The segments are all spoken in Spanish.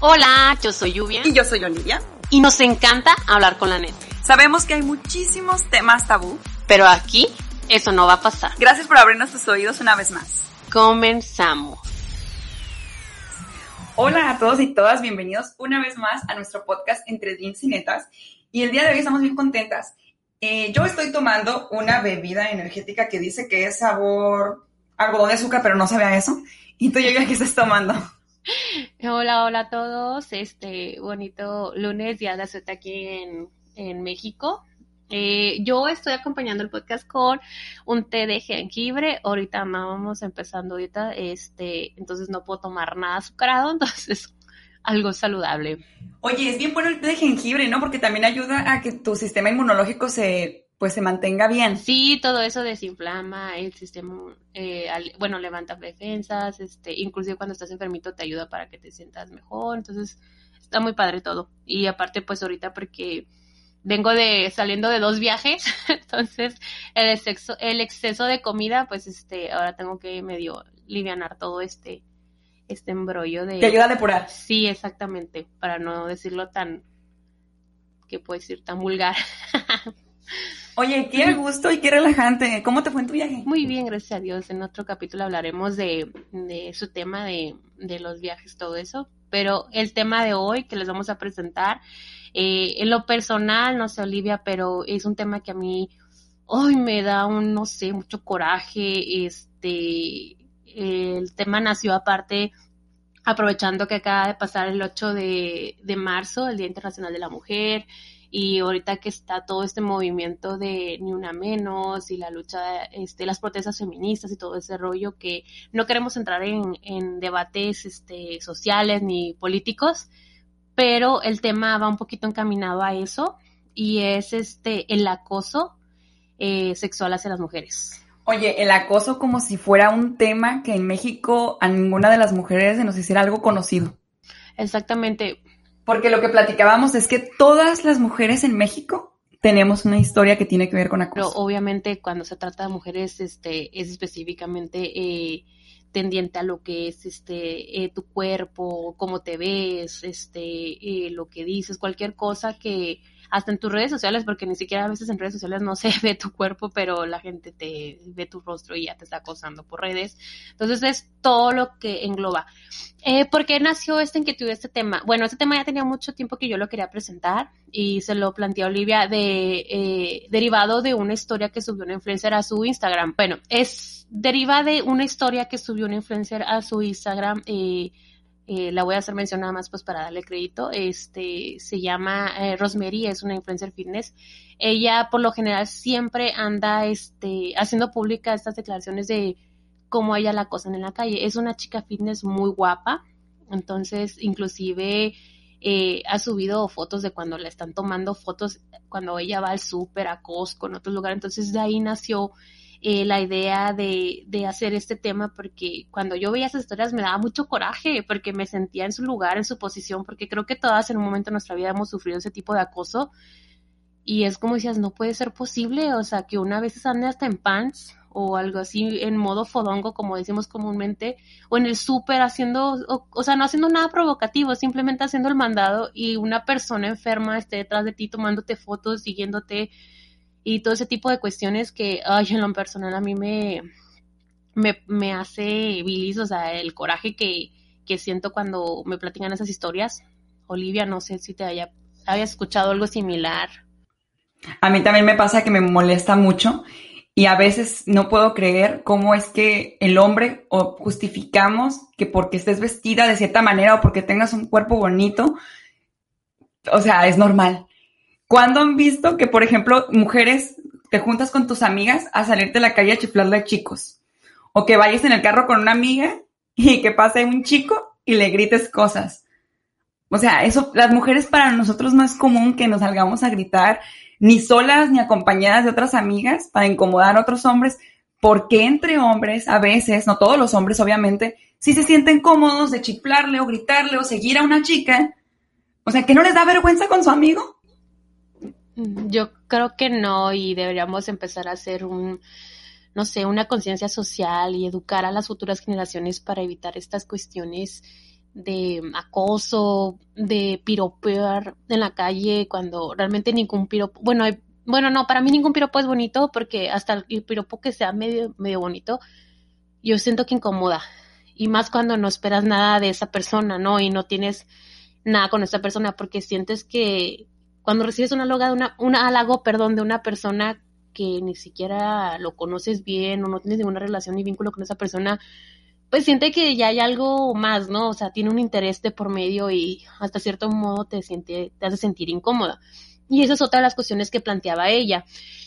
Hola, yo soy Lluvia. Y yo soy Olivia. Y nos encanta hablar con la neta. Sabemos que hay muchísimos temas tabú. Pero aquí eso no va a pasar. Gracias por abrirnos tus oídos una vez más. Comenzamos. Hola a todos y todas, bienvenidos una vez más a nuestro podcast Entre Jeans y Netas. Y el día de hoy estamos bien contentas. Eh, yo estoy tomando una bebida energética que dice que es sabor algodón de azúcar, pero no sabe a eso. ¿Y tú, Yoga, qué estás tomando? Hola, hola a todos. Este bonito lunes, día de suerte aquí en, en México. Eh, yo estoy acompañando el podcast con un té de jengibre. Ahorita vamos empezando ahorita, este, entonces no puedo tomar nada azucarado, entonces algo saludable. Oye, es bien bueno el té de jengibre, ¿no? Porque también ayuda a que tu sistema inmunológico se pues se mantenga bien. Sí, todo eso desinflama el sistema, eh, bueno, levanta defensas, este, inclusive cuando estás enfermito te ayuda para que te sientas mejor, entonces está muy padre todo. Y aparte, pues ahorita porque vengo de saliendo de dos viajes, entonces el exceso, el exceso de comida, pues este, ahora tengo que medio livianar todo este, este embrollo de. Te ayuda a depurar. Sí, exactamente, para no decirlo tan, que puede decir tan vulgar. Oye, qué gusto y qué relajante. ¿Cómo te fue en tu viaje? Muy bien, gracias a Dios. En otro capítulo hablaremos de, de su tema de, de, los viajes, todo eso. Pero el tema de hoy que les vamos a presentar, eh, en lo personal, no sé, Olivia, pero es un tema que a mí hoy me da un, no sé, mucho coraje. Este, el tema nació aparte aprovechando que acaba de pasar el 8 de, de marzo, el Día Internacional de la Mujer y ahorita que está todo este movimiento de ni una menos y la lucha, este, las protestas feministas y todo ese rollo que no queremos entrar en, en debates este, sociales ni políticos, pero el tema va un poquito encaminado a eso y es este el acoso eh, sexual hacia las mujeres. Oye, el acoso como si fuera un tema que en México a ninguna de las mujeres se nos hiciera algo conocido. Exactamente. Porque lo que platicábamos es que todas las mujeres en México tenemos una historia que tiene que ver con acoso. Pero obviamente cuando se trata de mujeres, este, es específicamente eh, tendiente a lo que es este eh, tu cuerpo, cómo te ves, este, eh, lo que dices, cualquier cosa que hasta en tus redes sociales, porque ni siquiera a veces en redes sociales no se ve tu cuerpo, pero la gente te ve tu rostro y ya te está acosando por redes. Entonces es todo lo que engloba. Eh, ¿Por qué nació esta inquietud, este tema? Bueno, este tema ya tenía mucho tiempo que yo lo quería presentar y se lo planteé a Olivia de, eh, derivado de una historia que subió una influencer a su Instagram. Bueno, es deriva de una historia que subió una influencer a su Instagram. Eh, eh, la voy a hacer mención nada más pues para darle crédito, este, se llama eh, Rosemary, es una influencer fitness. Ella por lo general siempre anda este, haciendo pública estas declaraciones de cómo ella la acosan en la calle. Es una chica fitness muy guapa, entonces inclusive eh, ha subido fotos de cuando le están tomando fotos cuando ella va al súper, a Costco, en otros lugares. Entonces de ahí nació eh, la idea de, de, hacer este tema porque cuando yo veía esas historias me daba mucho coraje porque me sentía en su lugar, en su posición, porque creo que todas en un momento de nuestra vida hemos sufrido ese tipo de acoso. Y es como decías, no puede ser posible, o sea, que una vez ande hasta en pants o algo así en modo fodongo, como decimos comúnmente, o en el súper haciendo, o, o, sea, no haciendo nada provocativo, simplemente haciendo el mandado y una persona enferma esté detrás de ti tomándote fotos, siguiéndote, y todo ese tipo de cuestiones que, ay, en lo personal a mí me, me, me hace bilis, o sea, el coraje que, que, siento cuando me platican esas historias. Olivia, no sé si te haya, haya escuchado algo similar. A mí también me pasa que me molesta mucho y a veces no puedo creer cómo es que el hombre o justificamos que porque estés vestida de cierta manera o porque tengas un cuerpo bonito, o sea, es normal. ¿Cuándo han visto que, por ejemplo, mujeres te juntas con tus amigas a salirte a la calle a chiflarle a chicos? O que vayas en el carro con una amiga y que pase un chico y le grites cosas. O sea, eso, las mujeres para nosotros no es común que nos salgamos a gritar ni solas ni acompañadas de otras amigas para incomodar a otros hombres, porque entre hombres, a veces, no todos los hombres obviamente, si se sienten cómodos de chiflarle o gritarle o seguir a una chica, o sea, que no les da vergüenza con su amigo. Yo creo que no y deberíamos empezar a hacer un, no sé, una conciencia social y educar a las futuras generaciones para evitar estas cuestiones de acoso, de piropear en la calle cuando realmente ningún piropo, bueno, bueno, no, para mí ningún piropo es bonito porque hasta el piropo que sea medio, medio bonito, yo siento que incomoda. Y más cuando no esperas nada de esa persona, ¿no? Y no tienes nada con esa persona porque sientes que cuando recibes una halago, una, una halago, perdón, de una persona que ni siquiera lo conoces bien o no tienes ninguna relación ni vínculo con esa persona, pues siente que ya hay algo más, ¿no? O sea, tiene un interés de por medio y hasta cierto modo te, siente, te hace sentir incómoda. Y esa es otra de las cuestiones que planteaba ella,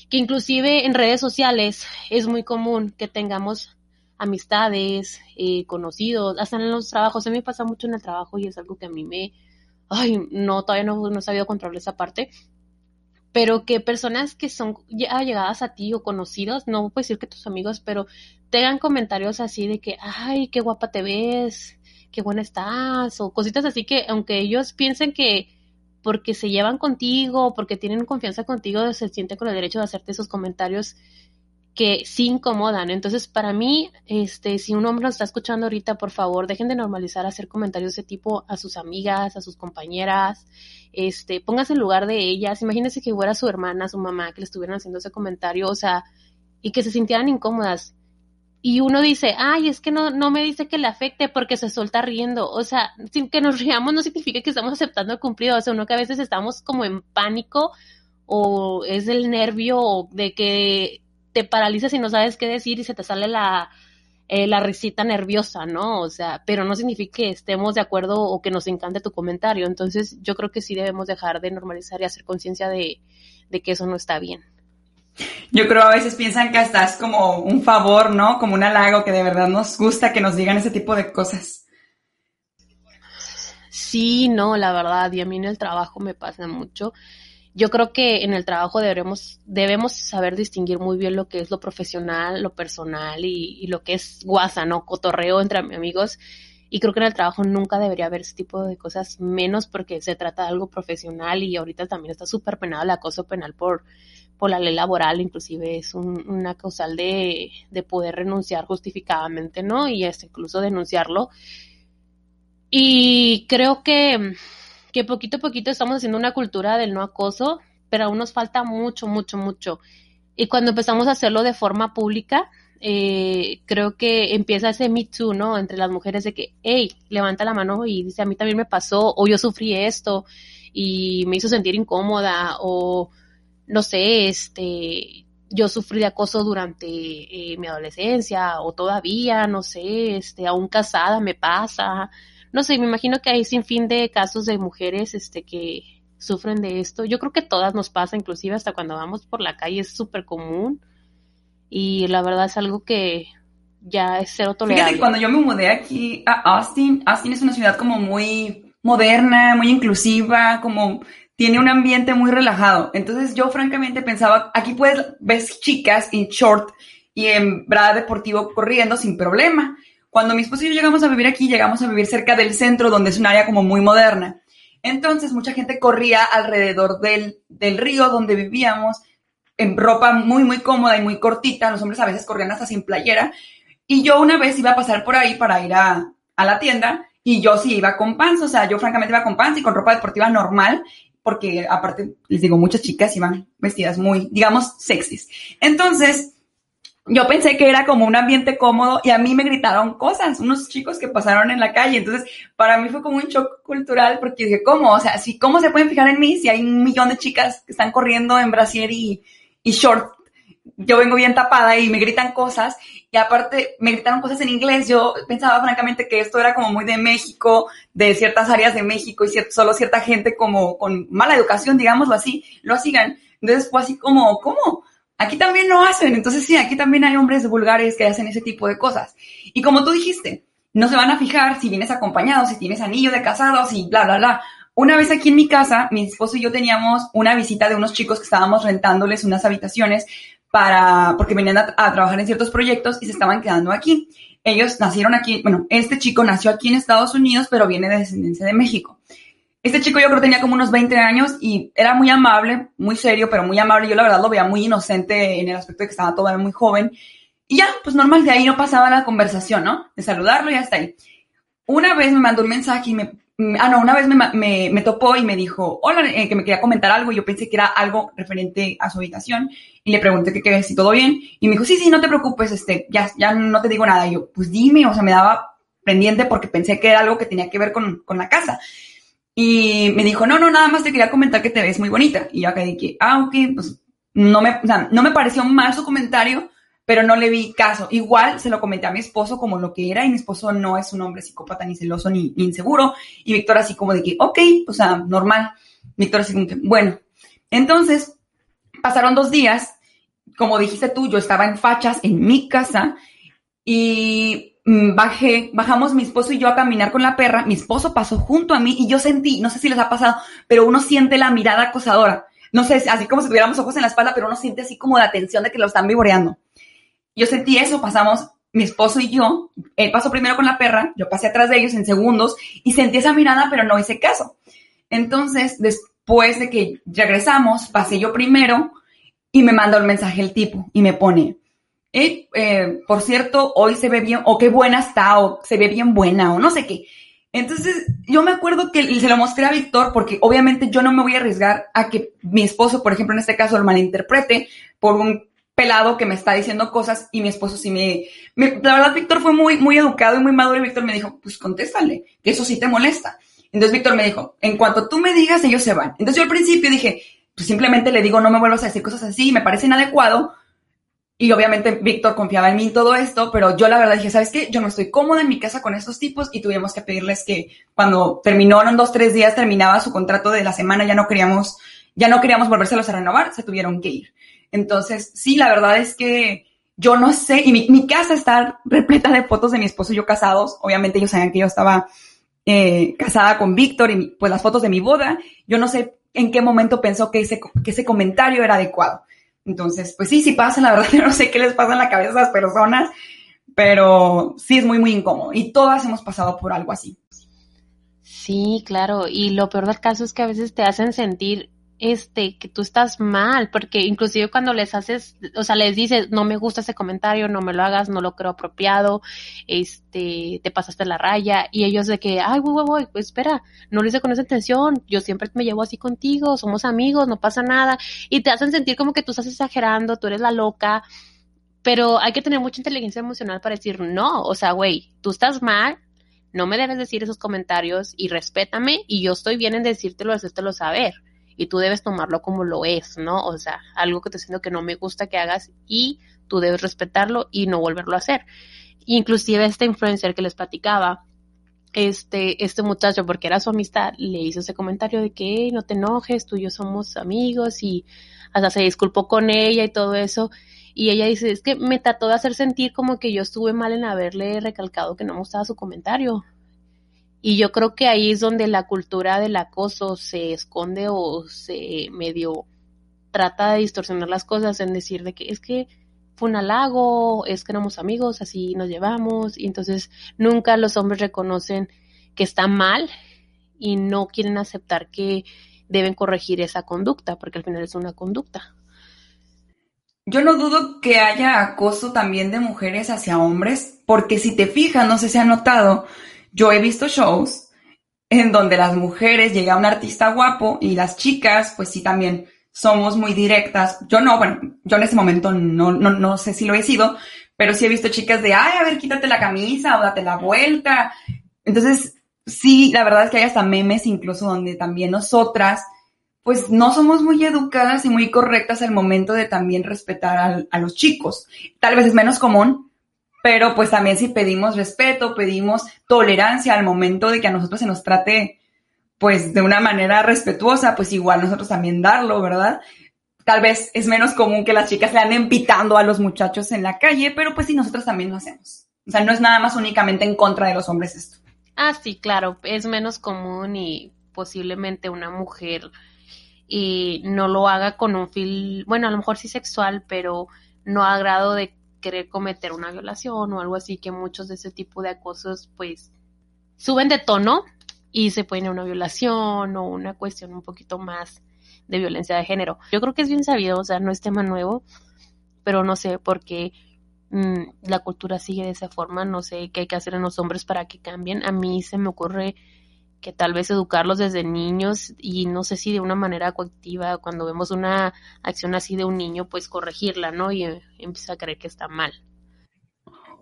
que inclusive en redes sociales es muy común que tengamos amistades, eh, conocidos, hasta en los trabajos. A mí me pasa mucho en el trabajo y es algo que a mí me, ay, no, todavía no, no he sabido controlar esa parte, pero que personas que son ya llegadas a ti o conocidos, no puedo decir que tus amigos, pero tengan comentarios así de que, ay, qué guapa te ves, qué buena estás, o cositas así que aunque ellos piensen que porque se llevan contigo, porque tienen confianza contigo, se sienten con el derecho de hacerte esos comentarios que sí incomodan. Entonces, para mí, este, si un hombre lo está escuchando ahorita, por favor, dejen de normalizar hacer comentarios de ese tipo a sus amigas, a sus compañeras, este, póngase en lugar de ellas, imagínense que fuera su hermana, su mamá, que le estuvieran haciendo ese comentario, o sea, y que se sintieran incómodas. Y uno dice, ay, es que no, no me dice que le afecte porque se suelta riendo. O sea, sin que nos riamos no significa que estamos aceptando el cumplido. O sea, uno que a veces estamos como en pánico o es el nervio de que te paralizas y no sabes qué decir y se te sale la, eh, la risita nerviosa, ¿no? O sea, pero no significa que estemos de acuerdo o que nos encante tu comentario. Entonces, yo creo que sí debemos dejar de normalizar y hacer conciencia de, de que eso no está bien. Yo creo a veces piensan que hasta es como un favor, ¿no? Como un halago que de verdad nos gusta que nos digan ese tipo de cosas. Sí, no, la verdad, y a mí en el trabajo me pasa mucho yo creo que en el trabajo debemos, debemos saber distinguir muy bien lo que es lo profesional, lo personal y, lo que es guasa, ¿no? Cotorreo entre amigos. Y creo que en el trabajo nunca debería haber ese tipo de cosas, menos porque se trata de algo profesional y ahorita también está súper penado el acoso penal por, por la ley laboral, inclusive es una causal de, de poder renunciar justificadamente, ¿no? Y es incluso denunciarlo. Y creo que que poquito a poquito estamos haciendo una cultura del no acoso, pero aún nos falta mucho, mucho, mucho. Y cuando empezamos a hacerlo de forma pública, eh, creo que empieza ese Me Too, ¿no? Entre las mujeres de que, hey, levanta la mano y dice, a mí también me pasó, o yo sufrí esto y me hizo sentir incómoda, o no sé, este, yo sufrí de acoso durante eh, mi adolescencia, o todavía, no sé, este, aún casada me pasa, no sé, me imagino que hay sin fin de casos de mujeres este, que sufren de esto. Yo creo que todas nos pasa, inclusive hasta cuando vamos por la calle es súper común y la verdad es algo que ya es cero tolerable. Fíjate, cuando yo me mudé aquí a Austin, Austin es una ciudad como muy moderna, muy inclusiva, como tiene un ambiente muy relajado. Entonces yo francamente pensaba, aquí puedes, ves chicas en short y en bra deportivo corriendo sin problema. Cuando mi esposo y yo llegamos a vivir aquí, llegamos a vivir cerca del centro, donde es un área como muy moderna. Entonces, mucha gente corría alrededor del, del río donde vivíamos, en ropa muy, muy cómoda y muy cortita. Los hombres a veces corrían hasta sin playera. Y yo una vez iba a pasar por ahí para ir a, a la tienda y yo sí iba con pants, o sea, yo francamente iba con pants y con ropa deportiva normal, porque aparte, les digo, muchas chicas iban vestidas muy, digamos, sexys. Entonces, yo pensé que era como un ambiente cómodo y a mí me gritaron cosas, unos chicos que pasaron en la calle. Entonces, para mí fue como un shock cultural porque dije, ¿cómo? O sea, ¿cómo se pueden fijar en mí si hay un millón de chicas que están corriendo en brasier y, y short? Yo vengo bien tapada y me gritan cosas y aparte me gritaron cosas en inglés. Yo pensaba francamente que esto era como muy de México, de ciertas áreas de México y solo cierta gente como con mala educación, digámoslo así, lo hacían. Entonces fue así como, ¿cómo? Aquí también lo hacen, entonces sí, aquí también hay hombres vulgares que hacen ese tipo de cosas. Y como tú dijiste, no se van a fijar si vienes acompañado, si tienes anillo de casado, si bla, bla, bla. Una vez aquí en mi casa, mi esposo y yo teníamos una visita de unos chicos que estábamos rentándoles unas habitaciones para, porque venían a, a trabajar en ciertos proyectos y se estaban quedando aquí. Ellos nacieron aquí, bueno, este chico nació aquí en Estados Unidos, pero viene de descendencia de México. Este chico yo creo tenía como unos 20 años y era muy amable, muy serio, pero muy amable. Yo la verdad lo veía muy inocente en el aspecto de que estaba todavía muy joven. Y ya, pues normal, de ahí no pasaba la conversación, ¿no? De saludarlo y hasta ahí. Una vez me mandó un mensaje y me, ah, no, una vez me, me, topó y me dijo, hola, eh, que me quería comentar algo. Yo pensé que era algo referente a su habitación y le pregunté que, que si todo bien. Y me dijo, sí, sí, no te preocupes, este, ya, ya no te digo nada. Y yo, pues dime, o sea, me daba pendiente porque pensé que era algo que tenía que ver con, con la casa. Y me dijo, no, no, nada más te quería comentar que te ves muy bonita. Y yo acá dije, ah, ok, pues no me, no me pareció mal su comentario, pero no le vi caso. Igual se lo comenté a mi esposo como lo que era y mi esposo no es un hombre psicópata ni celoso ni, inseguro. Y Víctor así como de ok, o sea, normal. Víctor así como que, bueno. Entonces, pasaron dos días. Como dijiste tú, yo estaba en fachas en mi casa y bajé, bajamos mi esposo y yo a caminar con la perra, mi esposo pasó junto a mí y yo sentí, no sé si les ha pasado, pero uno siente la mirada acosadora. No sé, así como si tuviéramos ojos en la espalda, pero uno siente así como la tensión de que lo están vivoreando. Yo sentí eso, pasamos mi esposo y yo, él pasó primero con la perra, yo pasé atrás de ellos en segundos y sentí esa mirada, pero no hice caso. Entonces, después de que regresamos, pasé yo primero y me mandó el mensaje el tipo y me pone, eh, eh, por cierto, hoy se ve bien, o qué buena está, o se ve bien buena, o no sé qué. Entonces, yo me acuerdo que se lo mostré a Víctor porque obviamente yo no me voy a arriesgar a que mi esposo, por ejemplo, en este caso, lo malinterprete por un pelado que me está diciendo cosas y mi esposo sí me, la verdad, Víctor fue muy, muy educado y muy maduro y Víctor me dijo, pues contéstale, que eso sí te molesta. Entonces Víctor me dijo, en cuanto tú me digas, ellos se van. Entonces yo al principio dije, pues simplemente le digo, no me vuelvas a decir cosas así, me parece inadecuado, y obviamente Víctor confiaba en mí en todo esto, pero yo la verdad dije, ¿sabes qué? Yo no estoy cómoda en mi casa con estos tipos y tuvimos que pedirles que cuando terminó, en dos, tres días, terminaba su contrato de la semana, ya no queríamos, ya no queríamos volvérselos a renovar, se tuvieron que ir. Entonces, sí, la verdad es que yo no sé, y mi, casa está repleta de fotos de mi esposo y yo casados. Obviamente ellos sabían que yo estaba eh, casada con Víctor y pues las fotos de mi boda. Yo no sé en qué momento pensó que ese, que ese comentario era adecuado. Entonces, pues sí, sí pasa, la verdad, yo no sé qué les pasa en la cabeza a esas personas, pero sí es muy, muy incómodo y todas hemos pasado por algo así. Sí, claro, y lo peor del caso es que a veces te hacen sentir este, que tú estás mal, porque inclusive cuando les haces, o sea, les dices, no me gusta ese comentario, no me lo hagas, no lo creo apropiado, este, te pasaste la raya, y ellos de que, ay, voy, voy, pues espera, no lo hice con esa intención, yo siempre me llevo así contigo, somos amigos, no pasa nada, y te hacen sentir como que tú estás exagerando, tú eres la loca, pero hay que tener mucha inteligencia emocional para decir, no, o sea, güey, tú estás mal, no me debes decir esos comentarios y respétame, y yo estoy bien en decírtelo, hacértelo saber y tú debes tomarlo como lo es, ¿no? O sea, algo que te siento que no me gusta que hagas y tú debes respetarlo y no volverlo a hacer. Inclusive este influencer que les platicaba, este, este muchacho, porque era su amistad, le hizo ese comentario de que no te enojes, tú y yo somos amigos y hasta se disculpó con ella y todo eso. Y ella dice, es que me trató de hacer sentir como que yo estuve mal en haberle recalcado que no me gustaba su comentario. Y yo creo que ahí es donde la cultura del acoso se esconde o se medio trata de distorsionar las cosas en decir de que es que fue un halago, es que éramos amigos, así nos llevamos, y entonces nunca los hombres reconocen que está mal y no quieren aceptar que deben corregir esa conducta, porque al final es una conducta. Yo no dudo que haya acoso también de mujeres hacia hombres, porque si te fijas, no sé si ha notado, yo he visto shows en donde las mujeres llega un artista guapo y las chicas, pues sí, también somos muy directas. Yo no, bueno, yo en ese momento no, no, no sé si lo he sido, pero sí he visto chicas de, ay, a ver, quítate la camisa o date la vuelta. Entonces, sí, la verdad es que hay hasta memes incluso donde también nosotras, pues no somos muy educadas y muy correctas al momento de también respetar a, a los chicos. Tal vez es menos común, pero pues también si pedimos respeto, pedimos tolerancia al momento de que a nosotros se nos trate pues de una manera respetuosa, pues igual nosotros también darlo, ¿verdad? Tal vez es menos común que las chicas le anden pitando a los muchachos en la calle, pero pues sí, nosotros también lo hacemos. O sea, no es nada más únicamente en contra de los hombres esto. Ah, sí, claro, es menos común y posiblemente una mujer y no lo haga con un fil, bueno, a lo mejor sí sexual, pero no a grado de querer cometer una violación o algo así, que muchos de ese tipo de acosos pues suben de tono y se a una violación o una cuestión un poquito más de violencia de género. Yo creo que es bien sabido, o sea, no es tema nuevo, pero no sé por qué mm, la cultura sigue de esa forma, no sé qué hay que hacer en los hombres para que cambien. A mí se me ocurre que tal vez educarlos desde niños y no sé si de una manera coactiva, cuando vemos una acción así de un niño, pues corregirla, ¿no? Y eh, empieza a creer que está mal.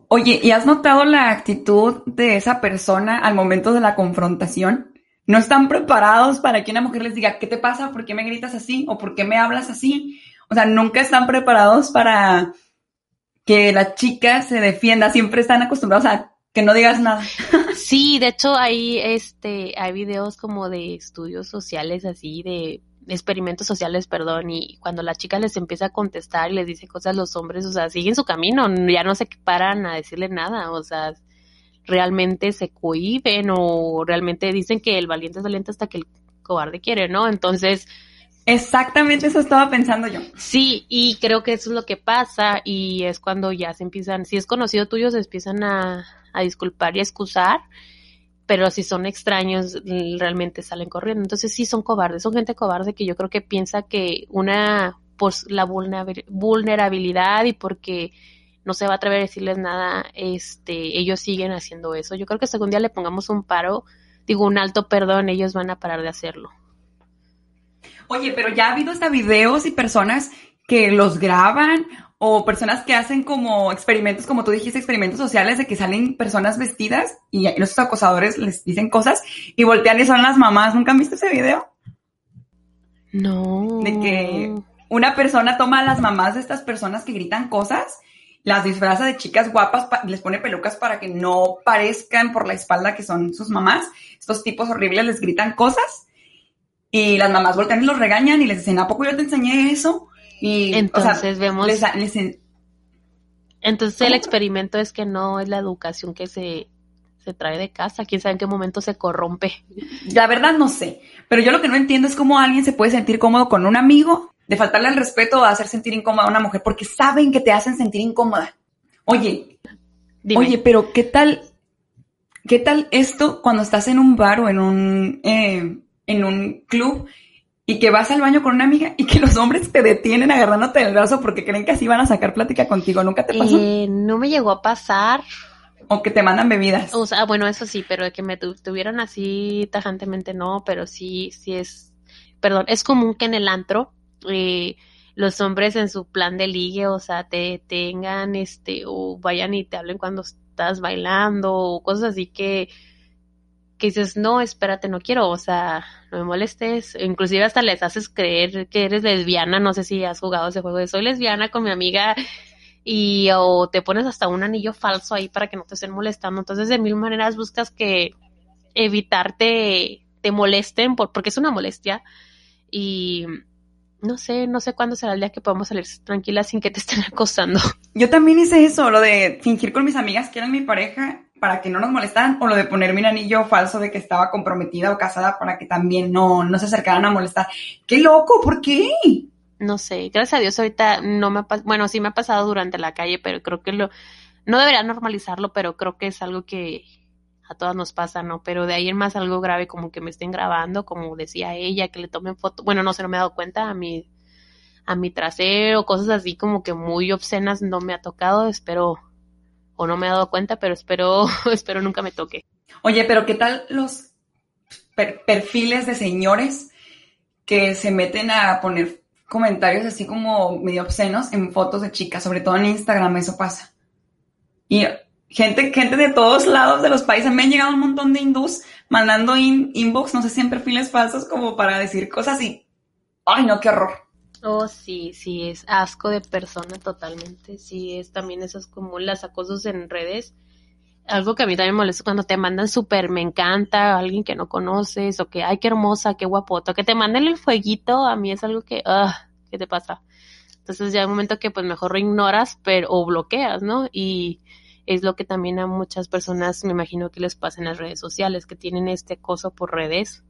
Oye, ¿y has notado la actitud de esa persona al momento de la confrontación? No están preparados para que una mujer les diga, ¿qué te pasa? ¿Por qué me gritas así? ¿O por qué me hablas así? O sea, nunca están preparados para que la chica se defienda. Siempre están acostumbrados a que no digas nada. Sí, de hecho hay este hay videos como de estudios sociales así de experimentos sociales, perdón, y cuando la chica les empieza a contestar y les dice cosas los hombres, o sea, siguen su camino, ya no se paran a decirle nada, o sea, realmente se cohiben o realmente dicen que el valiente es valiente hasta que el cobarde quiere, ¿no? Entonces, Exactamente eso estaba pensando yo. Sí, y creo que eso es lo que pasa y es cuando ya se empiezan, si es conocido tuyo, se empiezan a, a disculpar y a excusar, pero si son extraños, realmente salen corriendo. Entonces sí son cobardes, son gente cobarde que yo creo que piensa que una, por la vulnerabilidad y porque no se va a atrever a decirles nada, este, ellos siguen haciendo eso. Yo creo que si algún día le pongamos un paro, digo un alto perdón, ellos van a parar de hacerlo. Oye, pero ya ha habido hasta videos y personas que los graban o personas que hacen como experimentos, como tú dijiste, experimentos sociales de que salen personas vestidas y los acosadores les dicen cosas y voltean y son las mamás. ¿Nunca han visto ese video? No. De que una persona toma a las mamás de estas personas que gritan cosas, las disfraza de chicas guapas, les pone pelucas para que no parezcan por la espalda que son sus mamás. Estos tipos horribles les gritan cosas y las mamás voltean y los regañan y les dicen, ¿a poco yo te enseñé eso? Y, entonces vemos. entonces el experimento es que no es la educación que se, se trae de casa. Quién sabe en qué momento se corrompe. La verdad no sé. Pero yo lo que no entiendo es cómo alguien se puede sentir cómodo con un amigo, de faltarle el respeto o hacer sentir incómoda a una mujer, porque saben que te hacen sentir incómoda. Oye, oye, pero ¿qué tal? ¿Qué tal esto cuando estás en un bar o en un, eh, en un club y que vas al baño con una amiga y que los hombres te detienen agarrándote del brazo porque creen que así van a sacar plática contigo. ¿Nunca te pasó? Eh, no me llegó a pasar. O que te mandan bebidas. O sea, bueno, eso sí, pero que me tuvieran así tajantemente no, pero sí, sí es, perdón, es común que en el antro eh, los hombres en su plan de ligue, o sea, te tengan, este, o vayan y te hablen cuando estás bailando, o cosas así que que dices, no, espérate, no quiero, o sea, no me molestes, inclusive hasta les haces creer que eres lesbiana, no sé si has jugado ese juego de soy lesbiana con mi amiga y o te pones hasta un anillo falso ahí para que no te estén molestando, entonces de mil maneras buscas que evitarte te molesten por, porque es una molestia. Y no sé, no sé cuándo será el día que podamos salir tranquilas sin que te estén acosando. Yo también hice eso, lo de fingir con mis amigas que eran mi pareja para que no nos molestaran, o lo de ponerme un anillo falso de que estaba comprometida o casada para que también no, no se acercaran a molestar. ¡Qué loco! ¿Por qué? No sé, gracias a Dios ahorita no me ha bueno, sí me ha pasado durante la calle, pero creo que lo, no debería normalizarlo, pero creo que es algo que a todas nos pasa, ¿no? Pero de ahí en más algo grave como que me estén grabando, como decía ella, que le tomen foto, bueno, no sé, no me he dado cuenta a mi, a mi trasero, cosas así como que muy obscenas no me ha tocado, espero o no me he dado cuenta, pero espero, espero nunca me toque. Oye, pero ¿qué tal los perfiles de señores que se meten a poner comentarios así como medio obscenos en fotos de chicas, sobre todo en Instagram, eso pasa. Y gente, gente de todos lados de los países, me han llegado un montón de hindús mandando inbox, no sé si en perfiles falsos como para decir cosas y, ay no, qué horror. Oh, sí, sí, es asco de persona totalmente. Sí, es también esos como las acosos en redes. Algo que a mí también me molesta cuando te mandan súper, me encanta, alguien que no conoces, o que, ay, qué hermosa, qué guapoto, que te manden el fueguito, a mí es algo que, ah, ¿qué te pasa? Entonces ya hay un momento que pues mejor ignoras pero, o bloqueas, ¿no? Y es lo que también a muchas personas me imagino que les pasa en las redes sociales, que tienen este acoso por redes,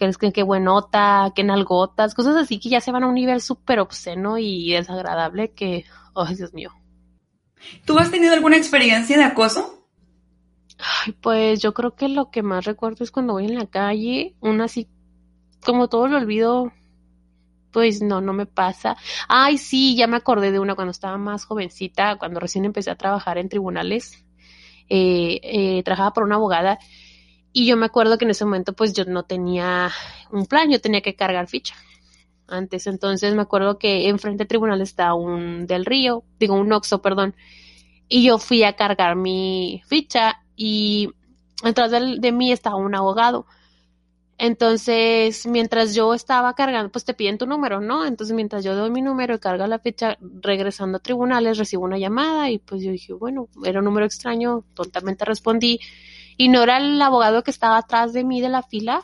que les creen que buenota, que nalgotas, cosas así que ya se van a un nivel súper obsceno y desagradable que, oh Dios mío. ¿Tú has tenido alguna experiencia de acoso? Ay, pues yo creo que lo que más recuerdo es cuando voy en la calle, una así, como todo lo olvido, pues no, no me pasa. Ay, sí, ya me acordé de una cuando estaba más jovencita, cuando recién empecé a trabajar en tribunales. Eh, eh, trabajaba por una abogada y yo me acuerdo que en ese momento pues yo no tenía un plan, yo tenía que cargar ficha. Antes, entonces me acuerdo que enfrente del tribunal está un del río, digo un oxo, perdón, y yo fui a cargar mi ficha y detrás de, de mí estaba un abogado. Entonces, mientras yo estaba cargando, pues te piden tu número, ¿no? Entonces, mientras yo doy mi número y carga la fecha, regresando a tribunales, recibo una llamada y pues yo dije, bueno, era un número extraño, tontamente respondí. Y no era el abogado que estaba atrás de mí de la fila.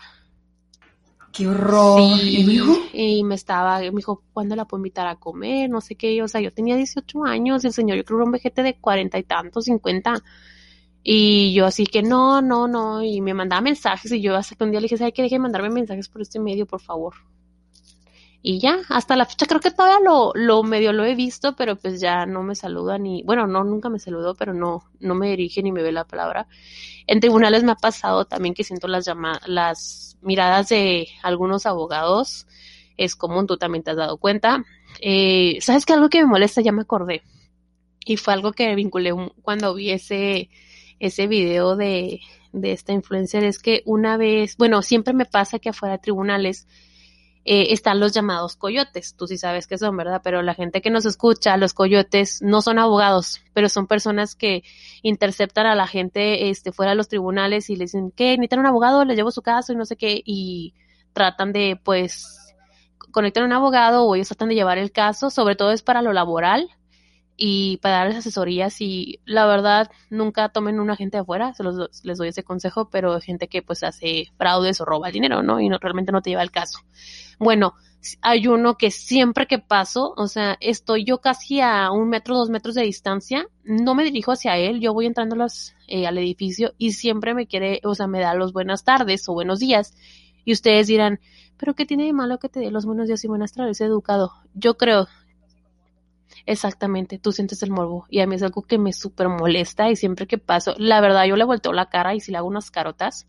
¡Qué horror! ¿Y, me dijo? y me estaba, me dijo, ¿cuándo la puedo invitar a comer? No sé qué. O sea, yo tenía 18 años, el señor, yo creo que era un vejete de cuarenta y tantos, cincuenta. Y yo así que no, no, no, y me mandaba mensajes y yo hasta que un día le dije, ¿sabes qué? Deje de mandarme mensajes por este medio, por favor. Y ya, hasta la fecha creo que todavía lo, lo medio lo he visto, pero pues ya no me saluda ni, bueno, no, nunca me saludó, pero no, no me dirige ni me ve la palabra. En tribunales me ha pasado también que siento las llamadas, las miradas de algunos abogados, es común, tú también te has dado cuenta. Eh, ¿Sabes qué? Algo que me molesta, ya me acordé. Y fue algo que vinculé cuando vi ese, ese video de, de esta influencer es que una vez, bueno, siempre me pasa que afuera de tribunales eh, están los llamados coyotes. Tú sí sabes que son, ¿verdad? Pero la gente que nos escucha, los coyotes no son abogados, pero son personas que interceptan a la gente este, fuera de los tribunales y le dicen que necesitan un abogado, les llevo su caso y no sé qué, y tratan de, pues, conectar a un abogado o ellos tratan de llevar el caso, sobre todo es para lo laboral y para darles asesorías y la verdad nunca tomen un agente de afuera, se los, les doy ese consejo, pero gente que pues hace fraudes o roba el dinero, ¿no? Y no, realmente no te lleva el caso. Bueno, hay uno que siempre que paso, o sea, estoy yo casi a un metro, dos metros de distancia, no me dirijo hacia él, yo voy entrando eh, al edificio y siempre me quiere, o sea, me da los buenas tardes o buenos días. Y ustedes dirán, pero ¿qué tiene de malo que te dé los buenos días y buenas tardes, educado? Yo creo Exactamente, tú sientes el morbo y a mí es algo que me súper molesta y siempre que paso, la verdad yo le volteo la cara y si le hago unas carotas,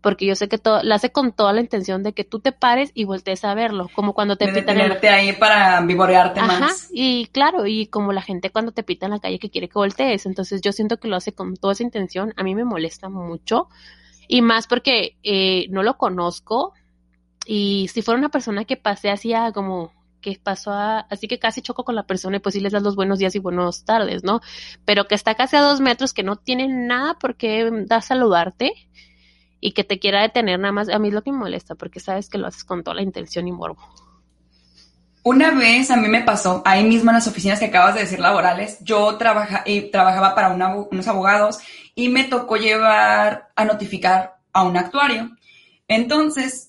porque yo sé que todo, la hace con toda la intención de que tú te pares y voltees a verlo, como cuando te pitan tenerte ahí para vivorearte Ajá, más. y claro, y como la gente cuando te pita en la calle que quiere que voltees, entonces yo siento que lo hace con toda esa intención, a mí me molesta mucho y más porque eh, no lo conozco y si fuera una persona que pase así a como pasó a, así que casi choco con la persona y pues sí les das los buenos días y buenas tardes, ¿no? Pero que está casi a dos metros, que no tiene nada por qué da saludarte y que te quiera detener nada más, a mí es lo que me molesta, porque sabes que lo haces con toda la intención y morbo. Una vez a mí me pasó, ahí mismo en las oficinas que acabas de decir laborales, yo y trabajaba para unos abogados y me tocó llevar a notificar a un actuario. Entonces,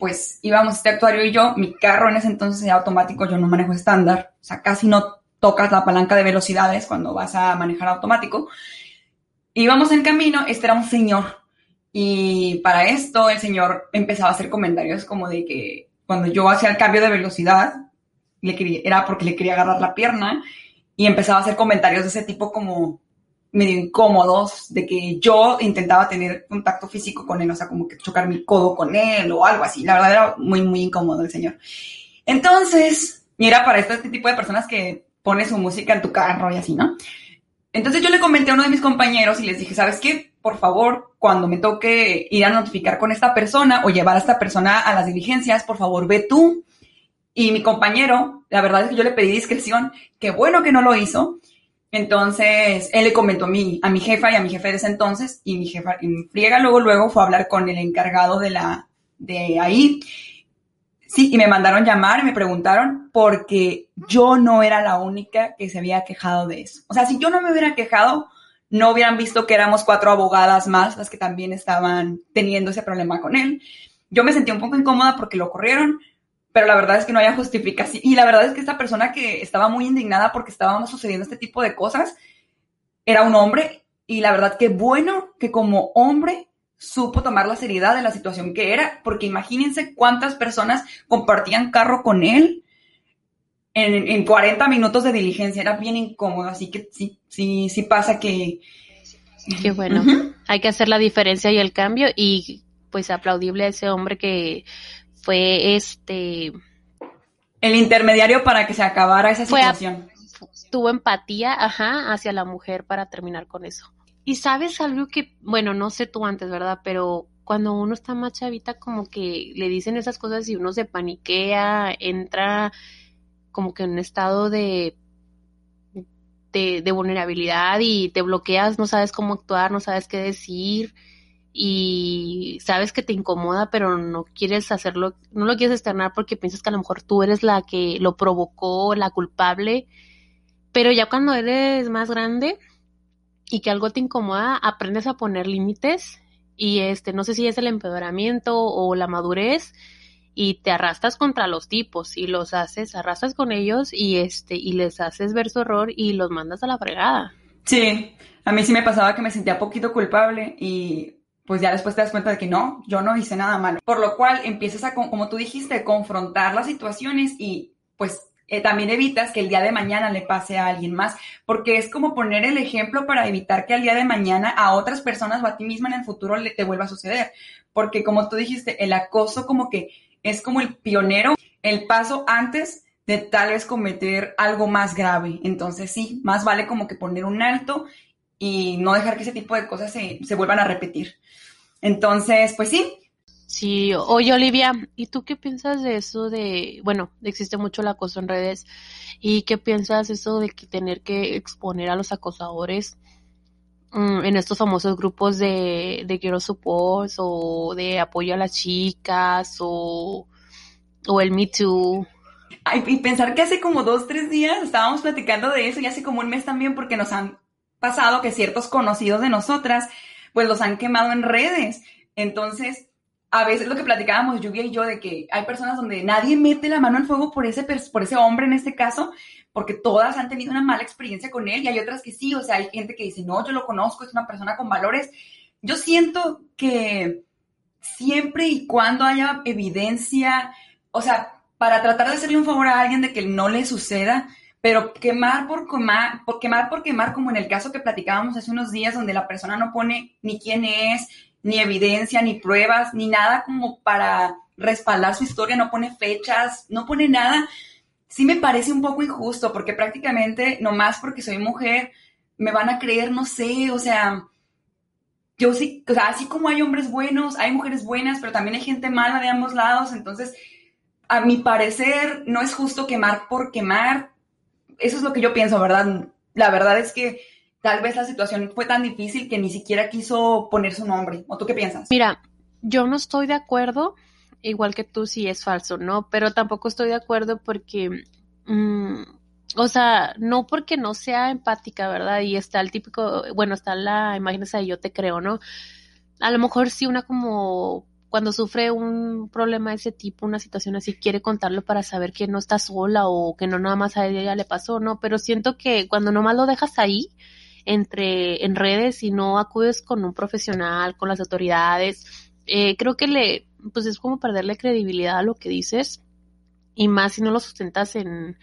pues íbamos este actuario y yo, mi carro en ese entonces era automático, yo no manejo estándar, o sea, casi no tocas la palanca de velocidades cuando vas a manejar automático. Íbamos en camino, este era un señor, y para esto el señor empezaba a hacer comentarios como de que cuando yo hacía el cambio de velocidad, era porque le quería agarrar la pierna, y empezaba a hacer comentarios de ese tipo como, medio incómodos de que yo intentaba tener contacto físico con él, o sea, como que chocar mi codo con él o algo así. La verdad era muy, muy incómodo el señor. Entonces, mira, para este tipo de personas que pone su música en tu carro y así, ¿no? Entonces yo le comenté a uno de mis compañeros y les dije, ¿sabes qué? Por favor, cuando me toque ir a notificar con esta persona o llevar a esta persona a las diligencias, por favor, ve tú. Y mi compañero, la verdad es que yo le pedí discreción, qué bueno que no lo hizo, entonces, él le comentó a mi, a mi jefa y a mi jefe de ese entonces, y mi jefa, y friega luego, luego fue a hablar con el encargado de la, de ahí. Sí, y me mandaron llamar y me preguntaron porque yo no era la única que se había quejado de eso. O sea, si yo no me hubiera quejado, no hubieran visto que éramos cuatro abogadas más las que también estaban teniendo ese problema con él. Yo me sentí un poco incómoda porque lo corrieron, pero la verdad es que no haya justificación. Y la verdad es que esta persona que estaba muy indignada porque estaban sucediendo este tipo de cosas, era un hombre. Y la verdad que bueno que como hombre supo tomar la seriedad de la situación que era, porque imagínense cuántas personas compartían carro con él en, en 40 minutos de diligencia, era bien incómodo, así que sí, sí, sí pasa que... Qué bueno, hay que hacer la diferencia y el cambio y pues aplaudible a ese hombre que fue este... El intermediario para que se acabara esa situación. tuvo empatía, ajá, hacia la mujer para terminar con eso. Y sabes algo que, bueno, no sé tú antes, ¿verdad? Pero cuando uno está más chavita, como que le dicen esas cosas y uno se paniquea, entra como que en un estado de, de, de vulnerabilidad y te bloqueas, no sabes cómo actuar, no sabes qué decir y sabes que te incomoda, pero no quieres hacerlo, no lo quieres externar porque piensas que a lo mejor tú eres la que lo provocó, la culpable, pero ya cuando eres más grande y que algo te incomoda, aprendes a poner límites y este, no sé si es el empeoramiento o la madurez y te arrastras contra los tipos y los haces, arrastras con ellos y este, y les haces ver su error y los mandas a la fregada. Sí, a mí sí me pasaba que me sentía poquito culpable y pues ya después te das cuenta de que no, yo no hice nada malo. Por lo cual empiezas a, como tú dijiste, confrontar las situaciones y pues eh, también evitas que el día de mañana le pase a alguien más, porque es como poner el ejemplo para evitar que al día de mañana a otras personas o a ti misma en el futuro le te vuelva a suceder. Porque como tú dijiste, el acoso como que es como el pionero, el paso antes de tal vez cometer algo más grave. Entonces sí, más vale como que poner un alto y no dejar que ese tipo de cosas se, se vuelvan a repetir. Entonces, pues sí. Sí, oye Olivia, ¿y tú qué piensas de eso de, bueno, existe mucho el acoso en redes, ¿y qué piensas eso de que tener que exponer a los acosadores mm, en estos famosos grupos de, de Quiero Support o de apoyo a las chicas o, o el Me Too? y pensar que hace como dos, tres días estábamos platicando de eso y hace como un mes también porque nos han pasado que ciertos conocidos de nosotras, pues los han quemado en redes. Entonces, a veces lo que platicábamos Lluvia y yo de que hay personas donde nadie mete la mano al fuego por ese, por ese hombre en este caso, porque todas han tenido una mala experiencia con él y hay otras que sí, o sea, hay gente que dice, no, yo lo conozco, es una persona con valores. Yo siento que siempre y cuando haya evidencia, o sea, para tratar de hacerle un favor a alguien de que no le suceda, pero quemar por quemar, por quemar por quemar, como en el caso que platicábamos hace unos días, donde la persona no pone ni quién es, ni evidencia, ni pruebas, ni nada como para respaldar su historia, no pone fechas, no pone nada, sí me parece un poco injusto, porque prácticamente, nomás porque soy mujer, me van a creer, no sé, o sea, yo sí, o sea, así como hay hombres buenos, hay mujeres buenas, pero también hay gente mala de ambos lados, entonces, a mi parecer, no es justo quemar por quemar, eso es lo que yo pienso, ¿verdad? La verdad es que tal vez la situación fue tan difícil que ni siquiera quiso poner su nombre. ¿O tú qué piensas? Mira, yo no estoy de acuerdo, igual que tú si es falso, ¿no? Pero tampoco estoy de acuerdo porque, mm, o sea, no porque no sea empática, ¿verdad? Y está el típico, bueno, está la imagen esa de yo te creo, ¿no? A lo mejor sí una como cuando sufre un problema de ese tipo, una situación así, quiere contarlo para saber que no está sola o que no nada más a ella le pasó, ¿no? Pero siento que cuando nomás lo dejas ahí, entre, en redes y no acudes con un profesional, con las autoridades, eh, creo que le, pues es como perderle credibilidad a lo que dices y más si no lo sustentas en,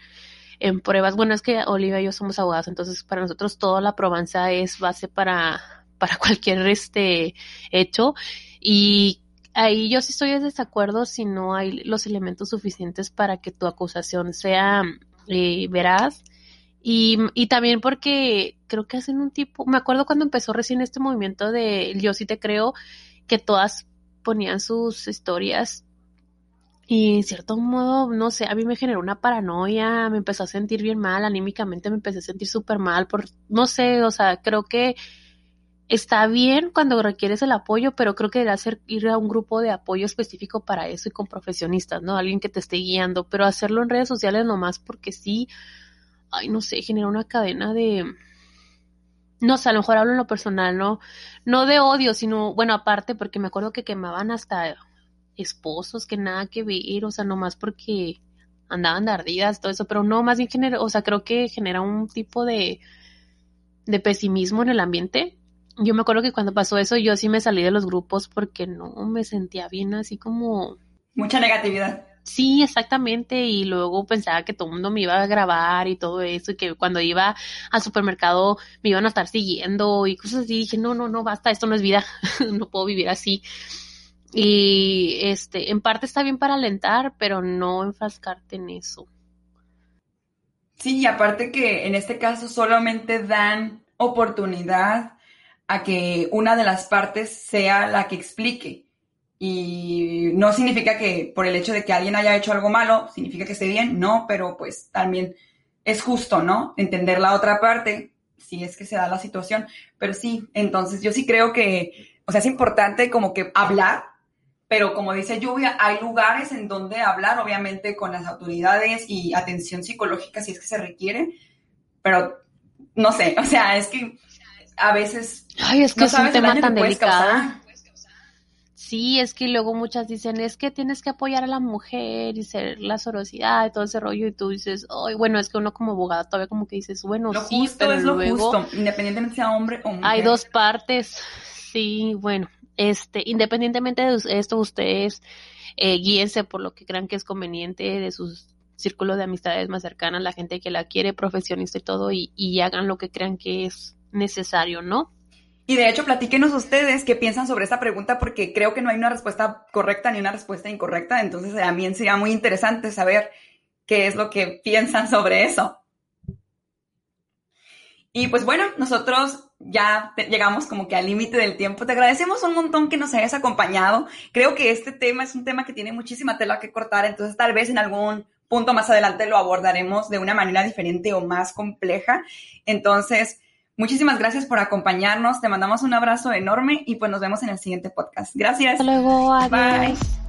en pruebas. Bueno, es que Olivia y yo somos abogados, entonces para nosotros toda la probanza es base para, para cualquier este hecho y ahí yo sí estoy en desacuerdo si no hay los elementos suficientes para que tu acusación sea eh, veraz. Y, y, también porque creo que hacen un tipo, me acuerdo cuando empezó recién este movimiento de Yo sí te creo, que todas ponían sus historias y en cierto modo, no sé, a mí me generó una paranoia, me empezó a sentir bien mal, anímicamente me empecé a sentir súper mal, por, no sé, o sea, creo que está bien cuando requieres el apoyo, pero creo que debería ser ir a un grupo de apoyo específico para eso y con profesionistas, ¿no? Alguien que te esté guiando, pero hacerlo en redes sociales nomás porque sí, ay, no sé, genera una cadena de, no sé, a lo mejor hablo en lo personal, ¿no? No de odio, sino, bueno, aparte porque me acuerdo que quemaban hasta esposos que nada que ver, o sea, nomás porque andaban de ardidas, todo eso, pero no, más bien genera, o sea, creo que genera un tipo de de pesimismo en el ambiente. Yo me acuerdo que cuando pasó eso yo sí me salí de los grupos porque no me sentía bien así como... Mucha negatividad. Sí, exactamente. Y luego pensaba que todo el mundo me iba a grabar y todo eso, y que cuando iba al supermercado me iban a estar siguiendo y cosas así. dije, no, no, no, basta, esto no es vida, no puedo vivir así. Y este, en parte está bien para alentar, pero no enfrascarte en eso. Sí, y aparte que en este caso solamente dan oportunidad a que una de las partes sea la que explique. Y no significa que por el hecho de que alguien haya hecho algo malo, significa que esté bien, no, pero pues también es justo, ¿no? Entender la otra parte, si es que se da la situación. Pero sí, entonces yo sí creo que, o sea, es importante como que hablar, pero como dice Lluvia, hay lugares en donde hablar, obviamente con las autoridades y atención psicológica si es que se requiere, pero no sé, o sea, es que a veces... Ay, es que es un tema tan delicado. Sí, es que luego muchas dicen, es que tienes que apoyar a la mujer y ser la sorosidad y todo ese rollo, y tú dices, ay, bueno, es que uno como abogada todavía como que dices, bueno, sí, pero es lo justo, independientemente sea hombre o mujer. Hay dos partes, sí, bueno, este, independientemente de esto, ustedes eh, guíense por lo que crean que es conveniente de sus círculos de amistades más cercanas, la gente que la quiere, profesionista y todo, y, y hagan lo que crean que es necesario, ¿no? Y de hecho, platíquenos ustedes qué piensan sobre esta pregunta, porque creo que no hay una respuesta correcta ni una respuesta incorrecta. Entonces, también sería muy interesante saber qué es lo que piensan sobre eso. Y pues bueno, nosotros ya llegamos como que al límite del tiempo. Te agradecemos un montón que nos hayas acompañado. Creo que este tema es un tema que tiene muchísima tela que cortar, entonces tal vez en algún punto más adelante lo abordaremos de una manera diferente o más compleja. Entonces, Muchísimas gracias por acompañarnos. Te mandamos un abrazo enorme y pues nos vemos en el siguiente podcast. Gracias. Hasta luego. Adiós. Bye.